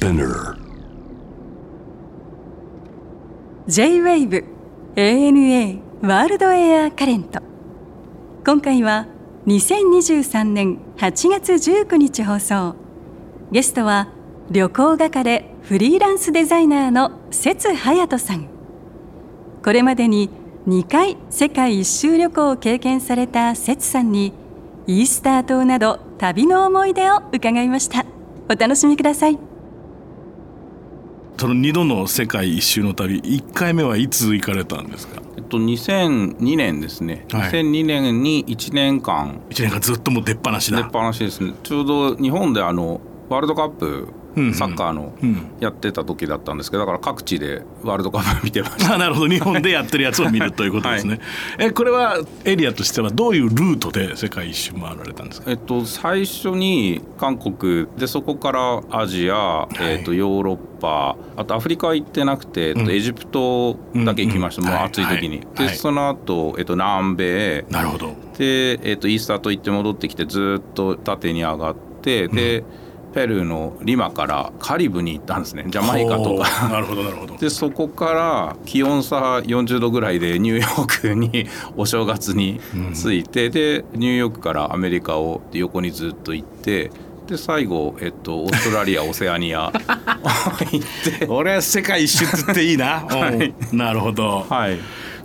Spinner. J-WAVE ANA ワールドエアカレント今回は2023年8月19日放送。ゲストは旅行画家でフリーランスデザイナーの節隼人さん。これまでに2回世界一周旅行を経験された節さんにイースター島など旅の思い出を伺いました。お楽しみください。その2度の世界一周の旅1回目はいつ行かれたんですか？えっと、2002年ですね、はい。2002年に1年間。1年間ずっともう出っ放しだ。出っ放しですね。ちょうど日本であのワールドカップサッカーのうん。やってた時だったんですけどだから各地でワールドカップ見てました。あなるほど。日本でやってるやつを見るということですね、えこれはエリアとしてはどういうルートで世界一周回られたんですか？えっと、最初に韓国でそこからアジア、えっと、ヨーロッパあとアフリカは行ってなくて、えっと、うん。エジプトだけ行きました、うんうん。もう暑い時に、はいはい。でその後、えっと南米なるほど。で、えっとイースター島行って戻ってきてずっと縦に上がってで、ペルーのリマからカリブに行ったんですね。ジャマイカとか。なるほどなるほど。でそこから気温差40度ぐらいでニューヨークに お正月に着いて、でニューヨークからアメリカを横にずっと行ってで最後、えっと、オーストラリアオセアニア 行って。俺は世界一周って言っていいな、はい。うん。なるほど、はい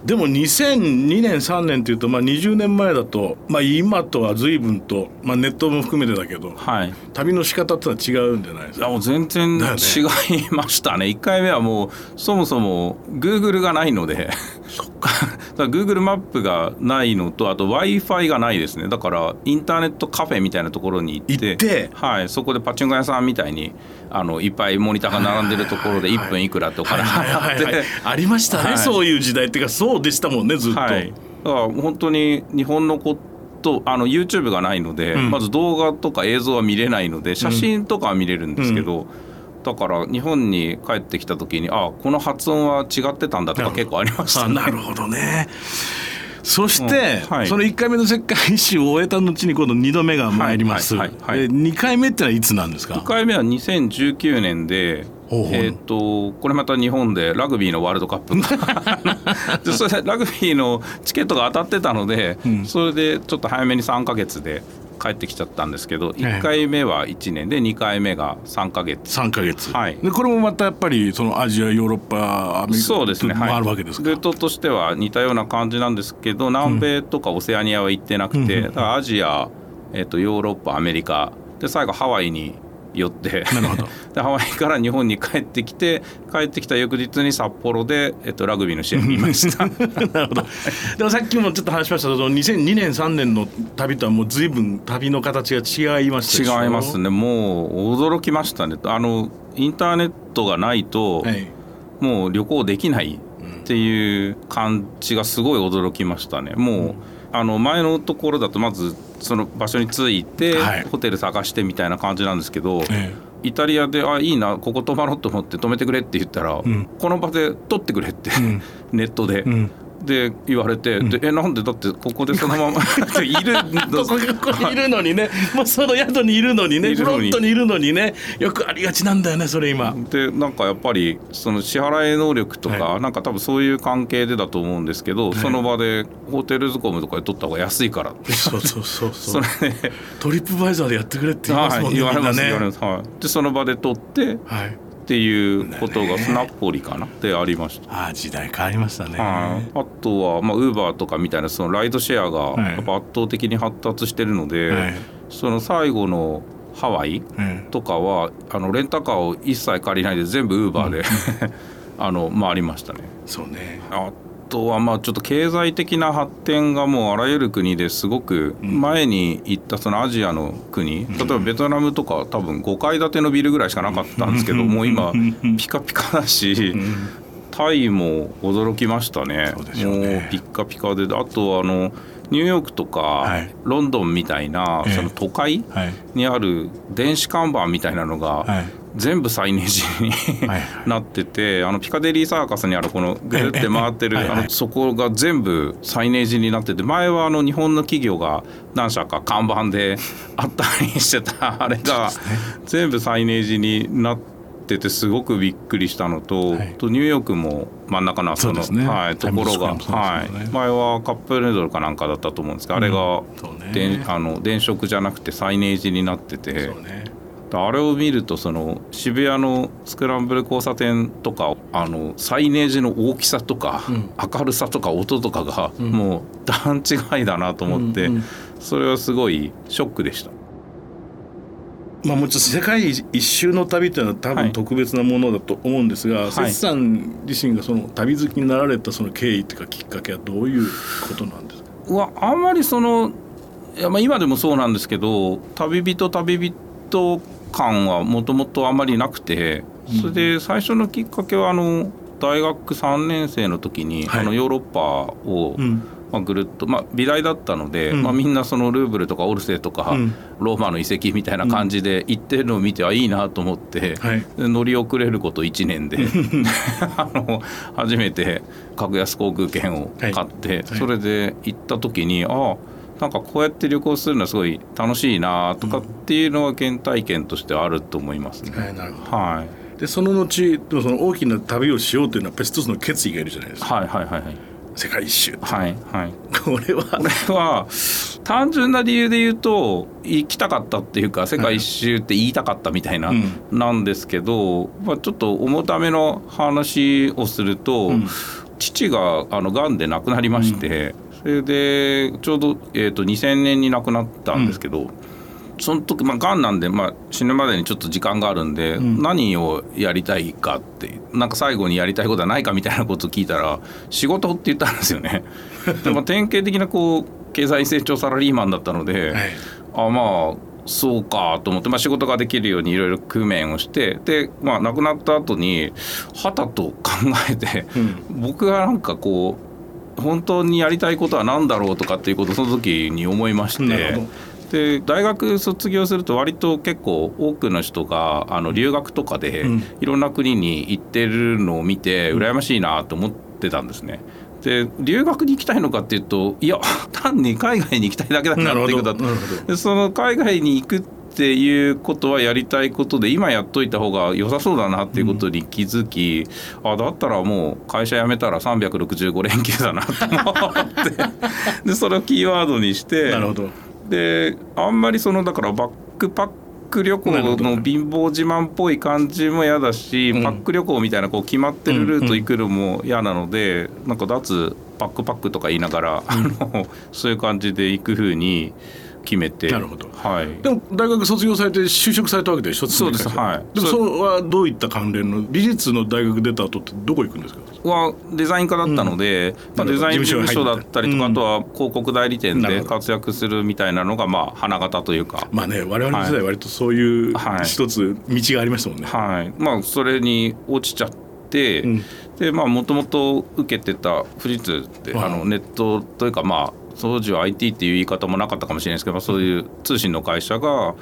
でも2002年3年っていうと、まあ、20年前だと、まあ、今とは随分と、まあ、ネットも含めてだけどはい。旅の仕方ってのは違うんじゃないですか？もう全然違いましたね。1回目はもうそもそも Google がないので。そっか。だから Google マップがないのとあと w i f i がないですね。だからインターネットカフェみたいなところに行ってはい、そこでパチンコ屋さんみたいにあのいっぱいモニターが並んでるところで1分いくらってお金払って。ありましたね、はい。そういう時代。っていうかそうでしたもんねずっと、はい、だから本当に日本のことあの YouTube がないので、うん。まず動画とか映像は見れないので写真とかは見れるんですけど、だから日本に帰ってきた時にあこの発音は違ってたんだとか結構ありましたね。あなるほどね。そして、うん。はい。その1回目の世界一周を終えた後に今度2度目が参ります、はいはいはいはい。え2回目ってのはいつなんですか？1回目は2019年で、えー、とこれまた日本でラグビーのワールドカップが でそれでラグビーのチケットが当たってたので、うん。それでちょっと早めに3ヶ月で帰ってきちゃったんですけどええ。1回目は1年。で2回目が3ヶ月。3ヶ月、はい。でこれもまたやっぱりそのアジアヨーロッパアメリカそうですね、もはい、あるわけですか、ルートとしては似たような感じなんですけど南米とかオセアニアは行ってなくて、うんだからアジア、えっとヨーロッパアメリカ。で最後ハワイに寄って。なるほど。でハワイから日本に帰ってきて帰ってきた翌日に札幌で、えっとラグビーの試合見ました。なるほど。でもさっきもちょっと話しましたけど2002年3年の旅とはもう随分旅の形が違いました違いますね。もう驚きましたね。あのインターネットがないと、はい。もう旅行できないっていう感じがすごい驚きましたね。もう、あの前のところだとまずその場所に着いて、はい。ホテル探してみたいな感じなんですけど、えイタリアで「あいいなここ泊まろうと思って泊めてくれ」って言ったら、ん。この場で撮ってくれって、ん。ネットで。んで言われて、でえなんでだってここでそのまま いるここここにいるのにね、もうその宿にいるのにね。フロントにいるのにね。よくありがちなんだよねそれ今。でなんかやっぱりその支払い能力とか、はなんか多分そういう関係でだと思うんですけど、その場でホテルズコムとかで取った方が安いから。ってそうそうそう。そそうれで。トリップバイザーでやってくれって言いますもんね、言われます、ね。言われます、はい、でその場で取ってはいっていうことがナポリかな？でありました。ああ時代変わりましたね、はい、あとはまあウーバーとかみたいなそのライドシェアはい。がやっぱ圧倒的に発達してるので、はい。その最後のハワイうんとかはあのレンタカーを一切借りないで全部ウーバーで、あの回りましたね。そうね。あとはまあちょっと経済的な発展がもうあらゆる国ですごく前に行ったそのアジアの国例えばベトナムとか多分5階建てのビルぐらいしかなかったんですけどもう今ピカピカだしタイも驚きましたね。そうね。もうピッカピカで。あとはあのニューヨークとか、はい。ロンドンみたいなええ。その都会はい。にある電子看板みたいなのが、はい全部サイネージにはい なっててあのピカデリーサーカスにあるこのぐるって回ってるあのそこが全部サイネージになってて前はあの日本の企業が何社か看板であったりしてた あれが全部サイネージになっっててすごくびっくりしたのと,、はい。とニューヨークも真ん中のそのね。はい、ところが、タイムズスクエアはい。前はカップヌードルかなんかだったと思うんですけど、あれがね。電あの電飾じゃなくてサイネージになっててあれを見るとその渋谷のスクランブル交差点とかあのサイネージの大きさとか、うん。明るさとか音とかがん。もう段違いだなと思って、うんうん。それはすごいショックでした。まあもちろん世界一周の旅っていうのは多はい。分特別なものだと思うんですが、い。節さん自身がその旅好きになられたその経緯っていうかきっかけはどういうことなんですか？うわあんまりそのいやまあ今でもそうなんですけど旅人旅人感はもともとあんまりなくてそれで最初のきっかけはあの大学3年生の時に、はい。あのヨーロッパを、うん。まあ、ぐるっと、まあ、美大だったので、うん。まあ、みんなそのルーブルとかオルセーとか、うんローマの遺跡みたいな感じで行ってるのを見てはいいなと思って、乗り遅れること1年で あの初めて格安航空券を買って、はい。それで行った時にああなんかこうやって旅行するのはすごい楽しいなとかっていうのは原体験としてはあると思いますね。はいなるほど。はい、でその後その大きな旅をしようというのはやっぱり一つの決意がいるじゃないですか。はいはいはいはい。世界一周はいは。いこれはこれは単純な理由で言うと行きたかったっていうか世界一周って言いたかったみたいな、うん。なんですけど、まあ、ちょっと重ための話をすると、ん。父があの癌で亡くなりまして、それでちょうど、えー、と2000年に亡くなったんですけど。その時、まあ、癌なんで、まあ、死ぬまでにちょっと時間があるんで、ん何をやりたいかってなんか最後にやりたいことはないかみたいなことを聞いたら仕事って言ったんですよね。でも典型的なこう経済成長サラリーマンだったので、はいあまあそうかと思って、まあ、仕事ができるようにいろいろ工面をしてで、まあ、亡くなった後にはたと考えて、僕がなんかこう本当にやりたいことは何だろうとかっていうことをその時に思いまして。で大学卒業すると割と結構多くの人があの留学とかでうん。いろんな国に行ってるのを見て羨ましいなと思ってたんですね。で留学に行きたいのかっていうといや 単に海外に行きたいだけだなっていうことだなるほど。なるほでその海外に行くっていうことはやりたいことで今やっといた方が良さそうだなっていうことに気づき、あだったらもう会社辞めたら365連休だなと思って。でそれをキーワードにしてなるほど。であんまりそのだからバックパック旅行の貧乏自慢っぽい感じも嫌だし、うん。パック旅行みたいなこう決まってるルート行くのも嫌なので、なんか脱パックパックとか言いながら、あのそういう感じで行くふうに決めて。なるほど。はい、でも大学卒業されて就職されたわけでしょそうです。はい。でもそれはどういった関連の美術の大学出た後ってどこ行くんですか？はデザイン科だったので、まあ、なるほどデザイン事務所だったりとか、うん。あとは広告代理店で活躍するみたいなのがまあ花形というか。まあね我々の世代割とそういうはい。一つ道がありましたもんね、はい、まあそれに落ちちゃって、うん。でまあもともと受けてた富士通って、はい。あのネットというかまあ当時は IT っていう言い方もなかったかもしれないですけど、まあ、そういう通信の会社が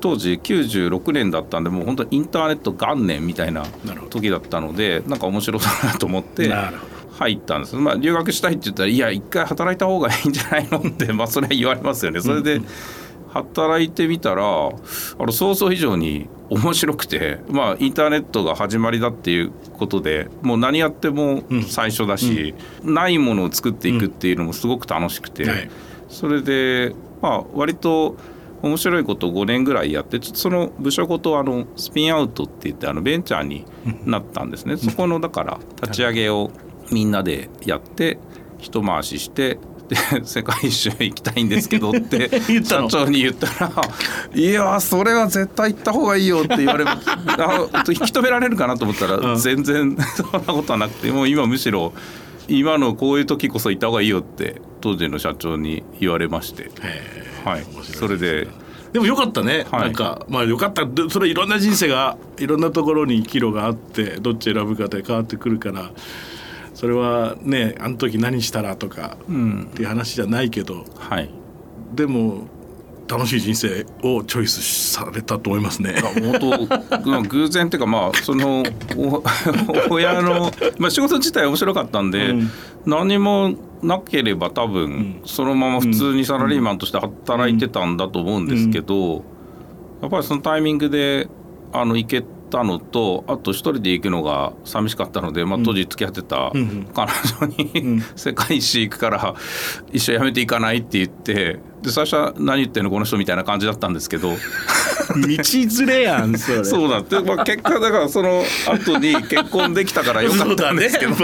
当時96年だったんでもう本当インターネット元年みたいな時だったのでなんか面白そうだなと思って入ったんです、まあ、留学したいって言ったらいや一回働いた方がいいんじゃないのってまあそれは言われますよね。それで働いてみたらあの想像以上に面白くて、まあ、インターネットが始まりだっていうことでもう何やっても最初だし、ないものを作っていくっていうのもすごく楽しくて、はい。それで、まあ、割と面白いことを5年ぐらいやってちょっとその部署ごとあのスピンアウトって言ってあのベンチャーになったんですね。そこのだから立ち上げをみんなでやって一回ししてで 世界一周行きたいんですけどって 言ったの？社長に言ったら「いやそれは絶対行った方がいいよ」って言われあ引き止められるかなと思ったら、うん。全然 そんなことはなくてもう今むしろ今のこういう時こそ行った方がいいよって当時の社長に言われまして、はい、それで。でもよかったね、はい。なんかまあよかった。でそれいろんな人生がいろんなところに岐路があってどっち選ぶかで変わってくるからそれはねあの時何したらとかうん。っていう話じゃないけどはい。でも楽しい人生をチョイスされたと思いますね。本当？まあ偶然っていうかまあそのお 親の、まあ、仕事自体面白かったんで、うん。何もなければ多分ん。そのまま普通にサラリーマンとして働いてたんだと思うんですけど、やっぱりそのタイミングであの行けたのとあと一人で行くのが寂しかったので、まあ、当時付き合ってた彼女に、世界一周行くから一緒やめていかないって言ってで最初は何言ってんのこの人みたいな感じだったんですけど。道連れやんそれ。そうだって、まあ、結果だからその後に結婚できたからよかったんですけど。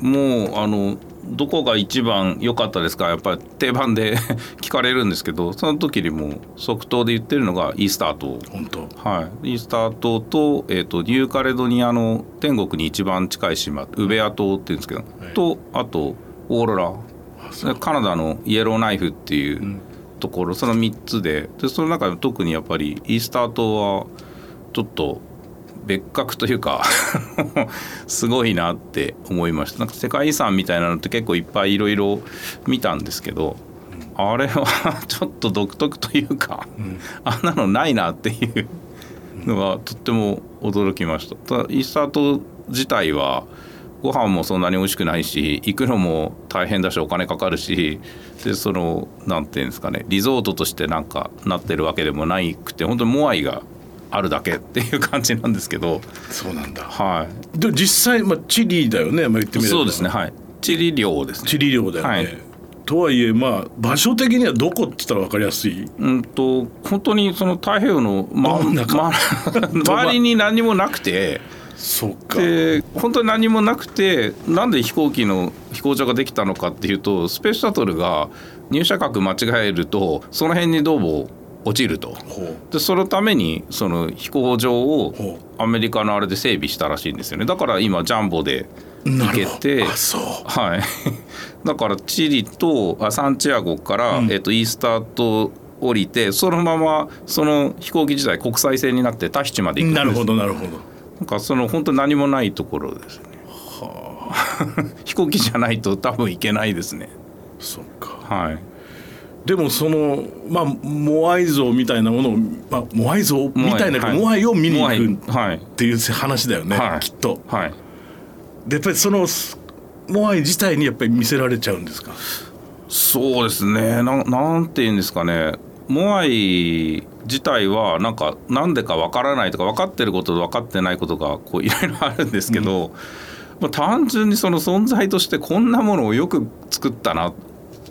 もうあのどこが一番良かったですか？やっぱり定番で 聞かれるんですけどその時にもう即答で言ってるのがイースター島。本当。はい、イースター島と,、えー、とニューカレドニアの天国に一番近い島ウベア島っていうんですけど、はいとあとオーロラ。でカナダのイエローナイフっていううん。ところ、その3つででその中で特にやっぱりイースター島はちょっと別格というか すごいなって思いましたなんか世界遺産みたいなのって結構いっぱいいろいろ見たんですけど、あれは ちょっと独特というか、んあんなのないなっていうのがとっても驚きました。ただイースター島自体はご飯もそんなに美味しくないし行くのも大変だしお金かかるしでそのなんていうんですかねリゾートとしてなんかなってるわけでもないくて本当にモアイがあるだけっていう感じなんですけど。そうなんだ。はで実際、まあ、チリだよね、まあ、言っていみれば。そうですね。はい。チリ領ですね。チリ領だよね、はい。とはいえまあ場所的にはどこって言ったら分かりやすい？うんと本当にその太平洋の、ま真ん中。ま 周りに何もなくて。そうか。で本当に何もなくてなんで飛行機の飛行場ができたのかっていうとスペースシャトルが入射角間違えるとその辺にどうも落ちると。でそのためにその飛行場をほアメリカのあれで整備したらしいんですよね。だから今ジャンボで行けてはい。だからチリとあサンチアゴから、うん。えっとイースター島降りてそのままその飛行機自体国際線になってタヒチまで行くんなるほどなるほど。なんかその本当に何もないところですね。飛行機じゃないと多分行けないですね。そっか。はいでもそのまあモアイ像みたいなものを、まあ、モアイ像みたいなはい。モアイを見に行くっていう話だよね、はい。きっと。はい。でやっぱりそのモアイ自体にやっぱり見せられちゃうんですか？そうですね。ななんて言うんですかね。モアイ自体はなんかなんでかわからないとか分かってることと分かってないことがこういろいろあるんですけど、まあ、単純にその存在としてこんなものをよく作ったな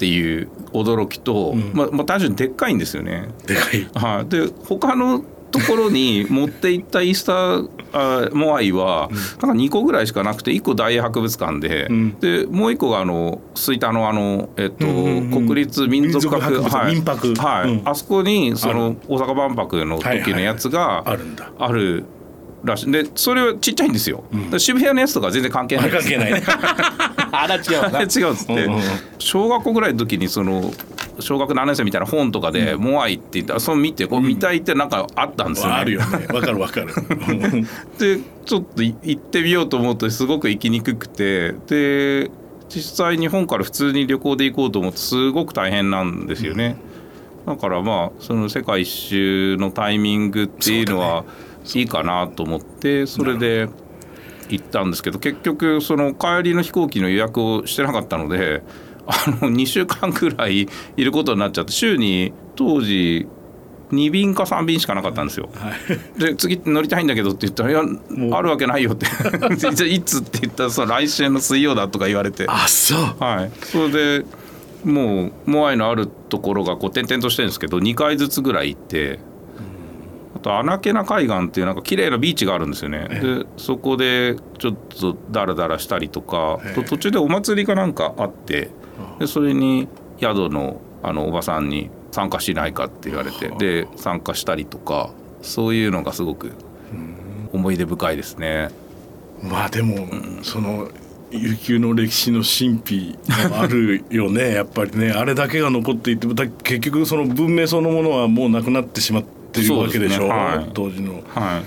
っていう驚きと、ん。まあまあ、単純にでっかいんですよね。でかい。はい、で他のところに 持って行ったイースターあモアイはなんか2個ぐらいしかなくて1個大英博物館で,、うん。でもう1個があの吹田のあの、えっとうんうんうん国立民族博物はい。民泊。はい。うん。あそこにそあの大阪万博の時のやつがあるんだ。あるらしい。でそれはちっちゃいんですよ、で渋谷のやつとか全然関係ない。関係ない。ね あら違うあれ 違うんですって、うんうんうん。小学校ぐらいの時にその小学何年生みたいな本とかで「モアイ」って言ったらその見てこう見たいってなんかあったんですよね。あるよね。わかるわかる。でちょっとい行ってみようと思うとすごく行きにくくてで実際日本から普通に旅行で行こうと思うとすごく大変なんですよね。だからまあその世界一周のタイミングっていうのはいいかなと思ってそれで行ったんですけど結局その帰りの飛行機の予約をしてなかったのであの2週間くらいいることになっちゃって週に当時2便か3便しかなかったんですよ。で次乗りたいんだけどって言ったら「いやう。あるわけないよ」って「じゃあいつ?」って言ったらその来週の水曜だとか言われて。あそう。はい。それでもうモアイのあるところがこう点々としてるんですけど2回ずつぐらい行ってあとアナケナ海岸っていうなんか綺麗なビーチがあるんですよね。でそこでちょっとダラダラしたりとかえ途中でお祭りかなんかあってでそれに宿のあのおばさんに参加しないかって言われてで参加したりとかそういうのがすごく思い出深いですね。まあでも、その悠久の歴史の神秘があるよねやっぱりね。あれだけが残っていてだ結局その文明そのものはもうなくなってしまってるわけでしょ。そうねはい。当時の。は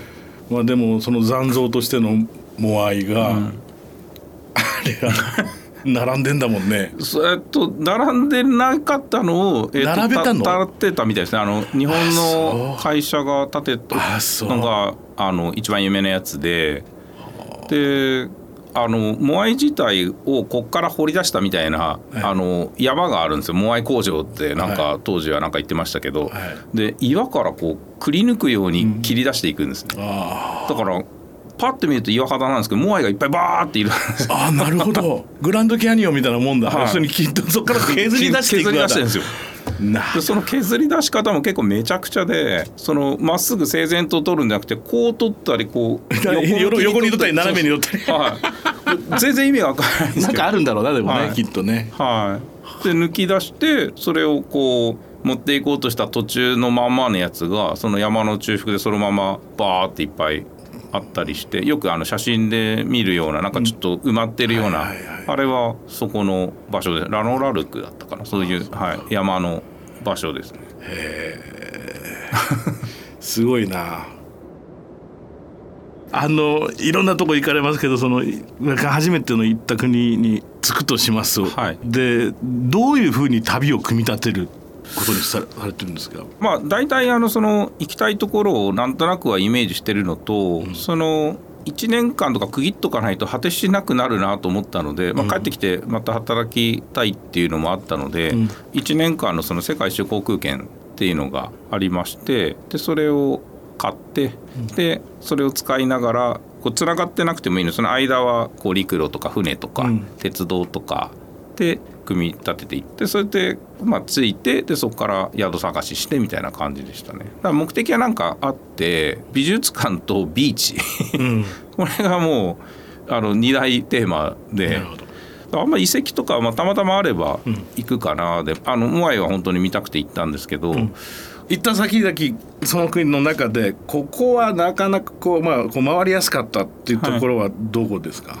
い。まあでもその残像としてのモアイが、あれが並んでんだもんね。そえっと並んでなかったのを、えっと、並べたの？た立ってたみたいですね。あの日本あの会社が建てたのがあの一番有名なやつで。であのモアイ自体をこっから掘り出したみたいな、い。あの山があるんですよ。モアイ工場ってなんか、は当時はなんか言ってましたけど、はで岩からこうくり抜くように切り出していくんですね、あだからパッて見ると岩肌なんですけどモアイがいっぱいバーっている。あーなるほど。グランドキャニオンみたいなもんだ、はい。要するにきっとそこから削り出していく削り出してるんですよなでその削り出し方も結構めちゃくちゃでそのまっすぐ整然と取るんじゃなくてこう取ったりこう 横横に取ったり斜めに取ったり。はい、全然意味がわからないんですなんけどかあるんだろうなでもね、はい。きっとね。はい、で抜き出してそれをこう持っていこうとした途中のまんまのやつがその山の中腹でそのままバーっていっぱいあったりしてよくあの写真で見るようななんかちょっと埋まってるような、あれはそこの場所でラノラルクだったかな？そういう、はい、山の場所ですね。すごいなあのいろんなとこ行かれますけどその初めての行った国に着くとします、はい。でどういうふうに旅を組み立てることにさされてるんですか？まあ大体あのその行きたいところをなんとなくはイメージしてるのと、その1年間とか区切っとかないと果てしなくなるなと思ったので、まあ、帰ってきてまた働きたいっていうのもあったので、うん。1年間のその世界一周航空券っていうのがありましてでそれを買ってでそれを使いながらこうつながってなくてもいいの。その間はこう陸路とか船とかうん。鉄道とかで組み立てていってそれでまあ着いてでそこから宿探ししてみたいな感じでしたね。だから目的はなんかあって美術館とビーチ。うん。これがもうあの2大テーマで。あんま遺跡とかはまあたまたまあればうん。行くかな。であのモアイは本当に見たくて行ったんですけど、行った先々その国の中でここはなかなかこう,、まあ、こう回りやすかったっていうところはどこですか、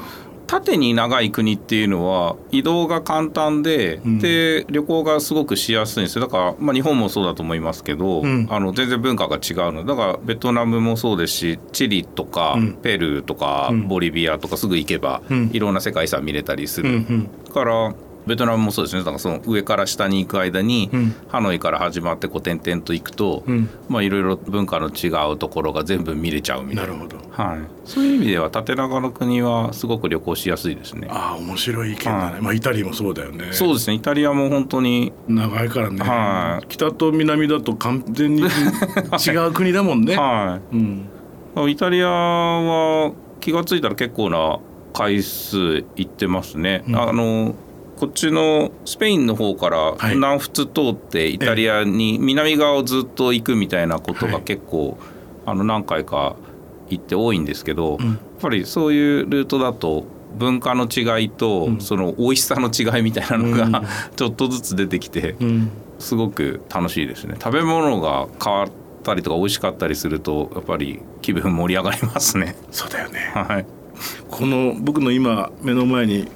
縦に長い国っていうのは移動が簡単で、うん。で旅行がすごくしやすいんですよ。だから、まあ、日本もそうだと思いますけど、うん。あの全然文化が違うのだからベトナムもそうですしチリとか、うん。ペルーとか、うん。ボリビアとかすぐ行けば、うん。いろんな世界遺産見れたりする、うんうん。からベトナムもそうですね。だからその上から下に行く間に、うん。ハノイから始まってこう点々と行くと、うん。まあいろいろ文化の違うところが全部見れちゃうみたいな。なるほど。はい、そういう意味では縦長の国はすごく旅行しやすいですね。ああ面白い意見だね、はい。まあイタリアもそうだよね。そうですね。イタリアも本当に長いからね、はい。北と南だと完全に違う国だもんね、はうん、いイタリアは気が付いたら結構な回数行ってますね。うん。あのこっちのスペインの方からはい。南仏通ってイタリアに南側をずっと行くみたいなことがはい。結構、あの何回か行って多いんですけど、うん。やっぱりそういうルートだと文化の違いと、うん。その美味しさの違いみたいなのうん。が ちょっとずつ出てきてうん、すごく楽しいですね。食べ物が変わったりとか美味しかったりするとやっぱり気分盛り上がりますね。そうだよね。はい。この僕の今目の前に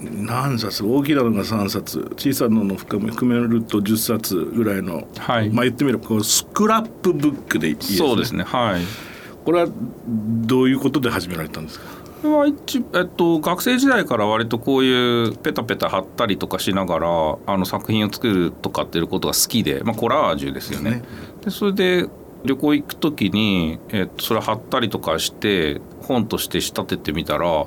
何冊？大きなのが3冊。小さなのを含めると10冊ぐらいの、はい。まあ言ってみればこうスクラップブックでいいですね。そうですねはいこれはどういうことで始められたんですか？これは一えっと、学生時代から割とこういうペタペタ貼ったりとかしながらあの作品を作るとかっていうことが好きで、まあ、コラージュですよね。ねでそれで旅行行く時に、えっと、それ貼ったりとかして本として仕立ててみたら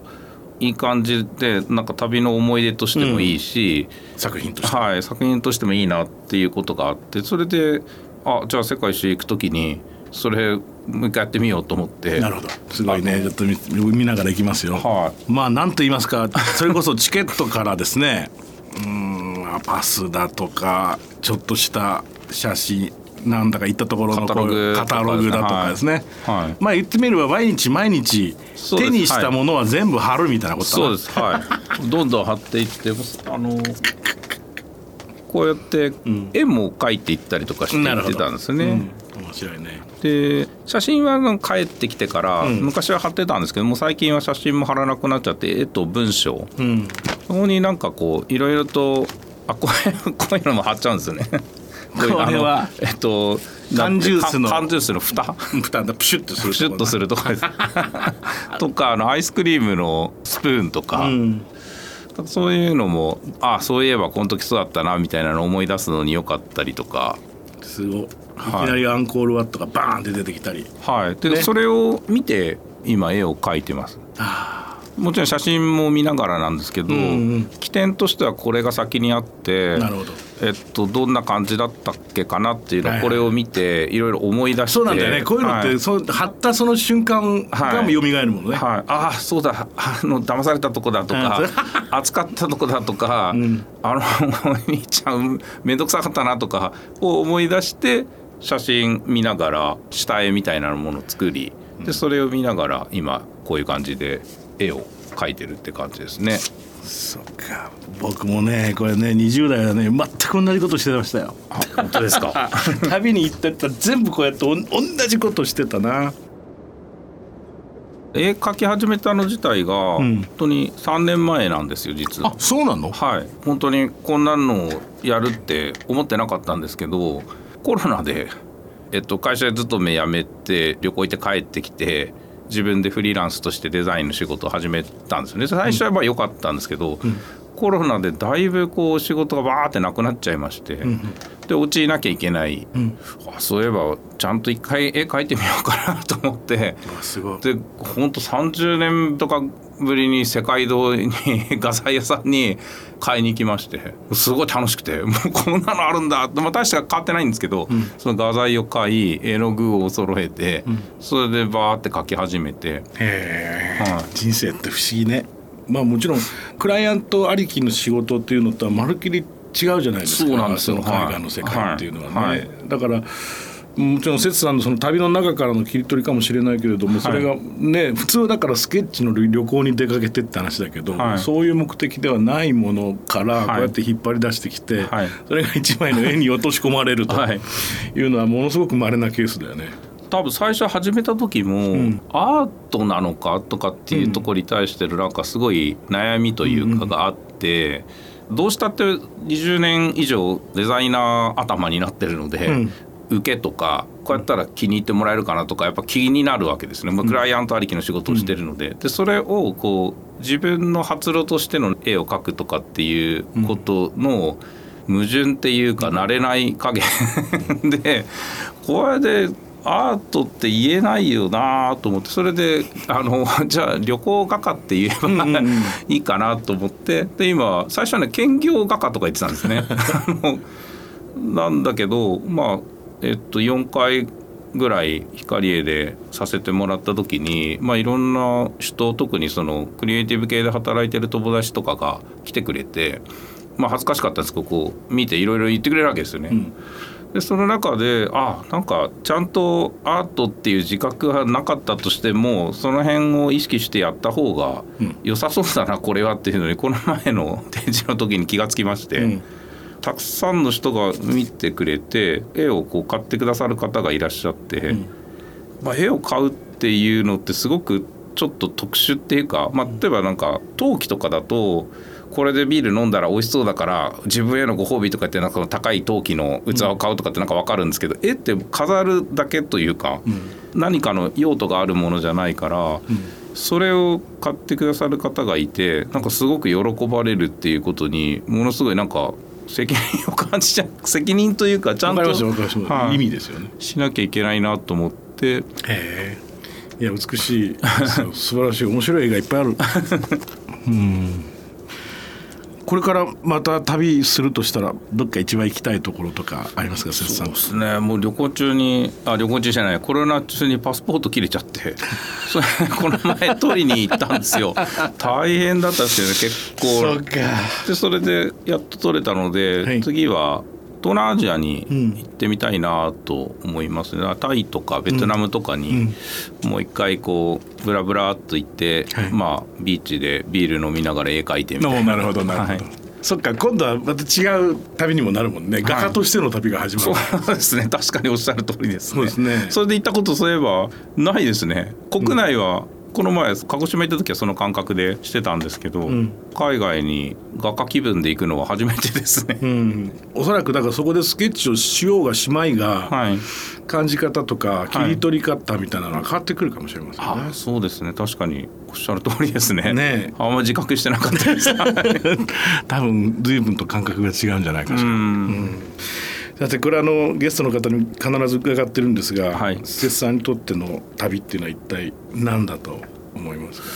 いい感じでなんか旅の思い出としてもいいし、作品として、はい、作品としてもいいなっていうことがあってそれであじゃあ世界一周行く時にそれもう一回やってみようと思って。なるほど。すごいね。ちょっと見見ながら行きますよ、はまあ何と言いますかそれこそチケットからですね。うーんまあパスだとかちょっとした写真なんだか行ったところのカタログ。カタログだとかですね、はい。まあ言ってみれば毎日毎日手にしたものは全部貼るみたいなことそうです。はい。どんどん貼っていってあのこうやってん。絵も描いていったりとかしていってたんですね、うん。面白いね。で写真は帰ってきてから、うん。昔は貼ってたんですけどもう最近は写真も貼らなくなっちゃって絵と文章。うん。そこになんかこういろいろとあこういうのも貼っちゃうんですよねこれは。えっと缶ジュースの。缶缶ジュースの蓋。負担だプシュッとするプシュッとするとか とかあのアイスクリームのスプーンとか、うん。そういうのもあそういえばこの時そうだったなみたいなのを思い出すのによかったりとか。すごい。きなりアンコールワットがバーンって出てきたり。はい。で、ね。それを見て今絵を描いてます。あもちろん写真も見ながらなんですけど、うんうん。起点としてはこれが先にあってなるほどえっと、どんな感じだったっけかなっていうのはいはい。をこれを見ていろいろ思い出してそうなんだよね。こういうのって、はい。そう貼ったその瞬間がもう蘇るものね、はい、ああそうだ。あの騙されたとこだとか扱ったとこだとか、ん。あのお兄ちゃん面倒くさかったなとかを思い出して写真見ながら下絵みたいなものを作りでそれを見ながら今こういう感じで絵を描いてるって感じですね。そっか。僕もねこれね20代はね全く同じことしてましたよ。あ本当ですか？旅に行ってったら全部こうやっておん同じことしてたな。絵描き始めたの自体がん。本当に3年前なんですよ実は。あ。そうなの？はい。本当にこんなのをやるって思ってなかったんですけどコロナで、えっと、会社勤め辞めて旅行行って帰ってきて自分でフリーランスとしてデザインの仕事を始めたんですよね。最初はまあ良かったんですけど、コロナでだいぶこう仕事がバーってなくなっちゃいまして、で落ちなきゃいけない、あそういえばちゃんと一回絵描いてみようかなと思って。あすごい。で本当30年とかぶりに世界堂に 画材屋さんに買いに行きましてすごい楽しくてもうこんなのあるんだまあ、大して変わってないんですけど、その画材を買い絵の具を揃えて、それでバーって描き始めて。はい。人生って不思議ね。まあもちろんクライアントありきの仕事っていうのとはまるっきり違うじゃないですか。そうなんですよ。の海外の世界っていうのはね、はい。はい。だからもちろん節さんのその旅の中からの切り取りかもしれないけれどもそれがね普通だからスケッチの旅行に出かけてって話だけど、はい。そういう目的ではないものからはい。こうやって引っ張り出してきて、はい。それが一枚の絵に落とし込まれるとはい。いうのはものすごく稀なケースだよね。多分最初始めた時も、ん。アートなのかとかっていうところに対してるなんかすごい悩みというかがあって、どうしたって20年以上デザイナー頭になってるので、うん受けとかこうやったら気に入ってもらえるかなとかやっぱ気になるわけですね、まあ、クライアントありきの仕事をしてるので,、でそれをこう自分の発露としての絵を描くとかっていうことの矛盾っていうか慣れない加減 でこれでアートって言えないよなと思ってそれであの じゃあ旅行画家って言えば いいかなと思って。で今最初はね兼業画家とか言ってたんですね。なんだけどまあえっと4回ぐらい光栄でさせてもらった時に、まあ、いろんな人特にそのクリエイティブ系で働いてる友達とかが来てくれて、まあ、恥ずかしかったんですけどこう見ていろいろ言ってくれるわけですよね。んでその中であなんかちゃんとアートっていう自覚がなかったとしてもその辺を意識してやった方がうん良さそうだなこれはっていうのにこの前の展示の時に気がつきまして。うんたくさんの人が見てくれて絵をこう買ってくださる方がいらっしゃって、まあ、絵を買うっていうのってすごくちょっと特殊っていうか、まあ、例えばなんか陶器とかだとこれでビール飲んだら美味しそうだから自分へのご褒美とかってなんか高い陶器の器を買うとかってなんか分かるんですけど、絵って飾るだけというか、何かの用途があるものじゃないから。それを買ってくださる方がいてなんかすごく喜ばれるっていうことにものすごいなんか責任を感じちゃう 責任というかちゃんとはい。意味ですよね。しなきゃいけないなと思って。いや美しい。素晴らしい。面白い絵がいっぱいある。うんこれからまた旅するとしたらどっか一番行きたいところとかありますか節さん？そうですね。もう旅行中にあ旅行中じゃない。コロナ中にパスポート切れちゃって。それこの前取りに行ったんですよ。大変だったんですよね結構。か。でそれでやっと取れたので、はい。次は東南アジアにうん。行ってみたいなと思いますね、タイとかベトナムとかにもう一回こうブラブラっと行って、はい。まあビーチでビール飲みながら絵描いてみたいな。なるほどなるほど、はい。そっか今度はまた違う旅にもなるもんね、画家としての旅が始まそるうですね。確かにおっしゃる通りですね。そうですね。それで行ったことそういえばないですね。国内は、この前鹿児島行った時はその感覚でしてたんですけど、ん。海外に画家気分で行くのは初めてですね、うん、おそらくだからそこでスケッチをしようがしまいが、はい。感じ方とか切り取り方みたいなのは変わってくるかもしれませんね。あそうですね。確かにおっしゃる通りですね。ねえ。あんま自覚してなかったです。多分随分と感覚が違うんじゃないかしうら。んだってこれあのゲストの方に必ず伺ってるんですが、はい。節さんにとっての旅っていうのは一体何だと思いますか？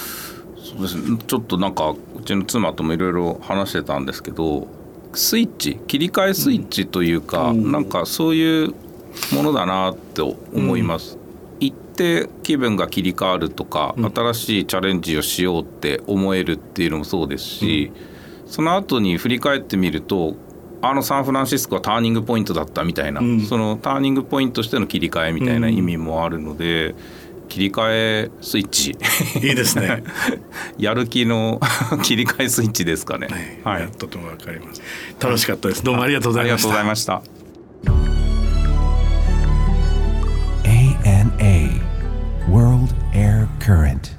そうですね。ちょっとなんかうちの妻ともいろいろ話してたんですけどスイッチ切り替えスイッチというか、うん。なんかそういうものだなって思います。行って気分が切り替わるとか、うん。新しいチャレンジをしようって思えるっていうのもそうですし、その後に振り返ってみるとあのサンフランシスコはターニングポイントだったみたいな、うんそのターニングポイントとしての切り替えみたいな意味もあるので、切り替えスイッチ いいですね。やる気の 切り替えスイッチですかね。は、はいい、とてもわかります。楽しかったです。どうもありがとうござありがとうごいました。ざいました。ANA World Air Current